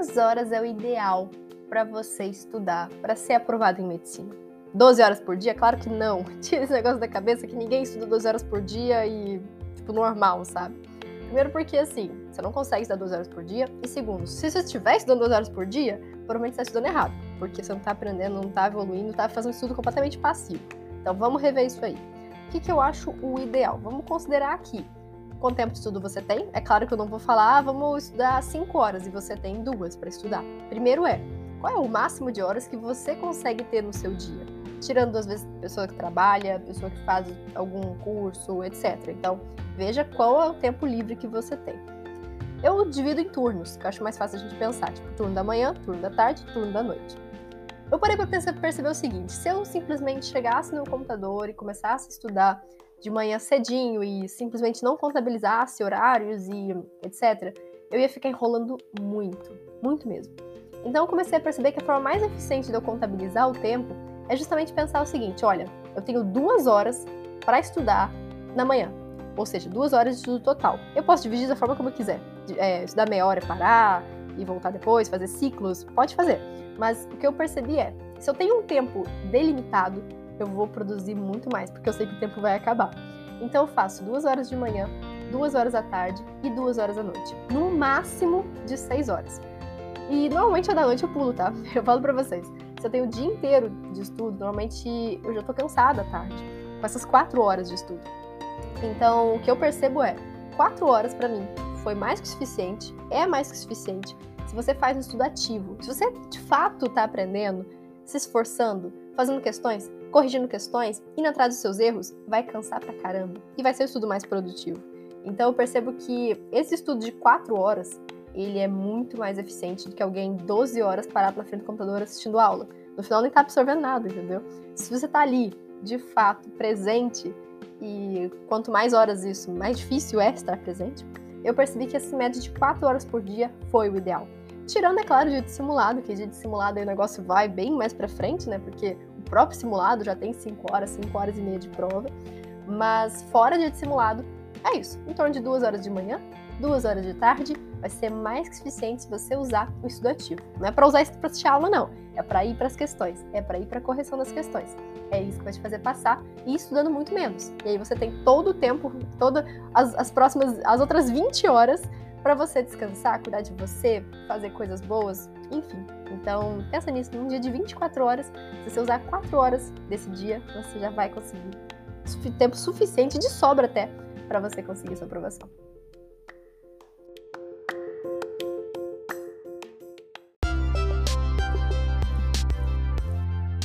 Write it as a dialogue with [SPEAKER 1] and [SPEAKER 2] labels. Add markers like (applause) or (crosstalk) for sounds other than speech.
[SPEAKER 1] quantas horas é o ideal para você estudar para ser aprovado em medicina? 12 horas por dia? Claro que não. (laughs) Tira esse negócio da cabeça que ninguém estuda 12 horas por dia e, tipo, normal, sabe? Primeiro porque, assim, você não consegue estudar 12 horas por dia. E segundo, se você estiver estudando 12 horas por dia, provavelmente você está estudando errado. Porque você não está aprendendo, não está evoluindo, está fazendo um estudo completamente passivo. Então vamos rever isso aí. O que, que eu acho o ideal? Vamos considerar aqui. Quanto tempo de estudo você tem? É claro que eu não vou falar, ah, vamos estudar 5 horas e você tem duas para estudar. Primeiro é, qual é o máximo de horas que você consegue ter no seu dia? Tirando, às vezes, pessoa que trabalha, pessoa que faz algum curso, etc. Então, veja qual é o tempo livre que você tem. Eu divido em turnos, que eu acho mais fácil a gente pensar, tipo turno da manhã, turno da tarde, turno da noite. Eu parei para perceber o seguinte: se eu simplesmente chegasse no computador e começasse a estudar de manhã cedinho e simplesmente não contabilizasse horários e etc., eu ia ficar enrolando muito, muito mesmo. Então eu comecei a perceber que a forma mais eficiente de eu contabilizar o tempo é justamente pensar o seguinte: olha, eu tenho duas horas para estudar na manhã, ou seja, duas horas de estudo total. Eu posso dividir da forma como eu quiser. É, estudar meia hora parar, e voltar depois, fazer ciclos, pode fazer. Mas o que eu percebi é, se eu tenho um tempo delimitado, eu vou produzir muito mais, porque eu sei que o tempo vai acabar. Então eu faço duas horas de manhã, duas horas à tarde e duas horas à noite. No máximo de seis horas. E normalmente a da noite eu pulo, tá? (laughs) Eu falo pra vocês. Se eu tenho o dia inteiro de estudo, normalmente eu já tô cansada à tarde. Com essas quatro horas de estudo. Então o que eu percebo é, quatro horas para mim foi mais que suficiente, é mais que suficiente se você faz um estudo ativo, se você de fato está aprendendo, se esforçando, fazendo questões, corrigindo questões, indo atrás dos seus erros, vai cansar pra caramba e vai ser o estudo mais produtivo. Então eu percebo que esse estudo de 4 horas, ele é muito mais eficiente do que alguém 12 horas parado na frente do computador assistindo aula. No final nem tá absorvendo nada, entendeu? Se você tá ali, de fato, presente, e quanto mais horas isso, mais difícil é estar presente, eu percebi que esse médio de 4 horas por dia foi o ideal. Tirando, é claro, o dia de simulado, que dia de simulado aí o negócio vai bem mais para frente, né? Porque próprio simulado já tem 5 horas, 5 horas e meia de prova. Mas fora dia de simulado, é isso. Em torno de 2 horas de manhã, 2 horas de tarde, vai ser mais que suficiente se você usar o estudo ativo. Não é para usar isso para assistir aula, não. É para ir para as questões. É para ir para a correção das questões. É isso que vai te fazer passar e estudando muito menos. E aí você tem todo o tempo, todas as, as próximas, as outras 20 horas para você descansar, cuidar de você, fazer coisas boas, enfim. Então, pensa nisso, num dia de 24 horas, se você usar 4 horas desse dia, você já vai conseguir tempo suficiente, de sobra até, para você conseguir sua aprovação.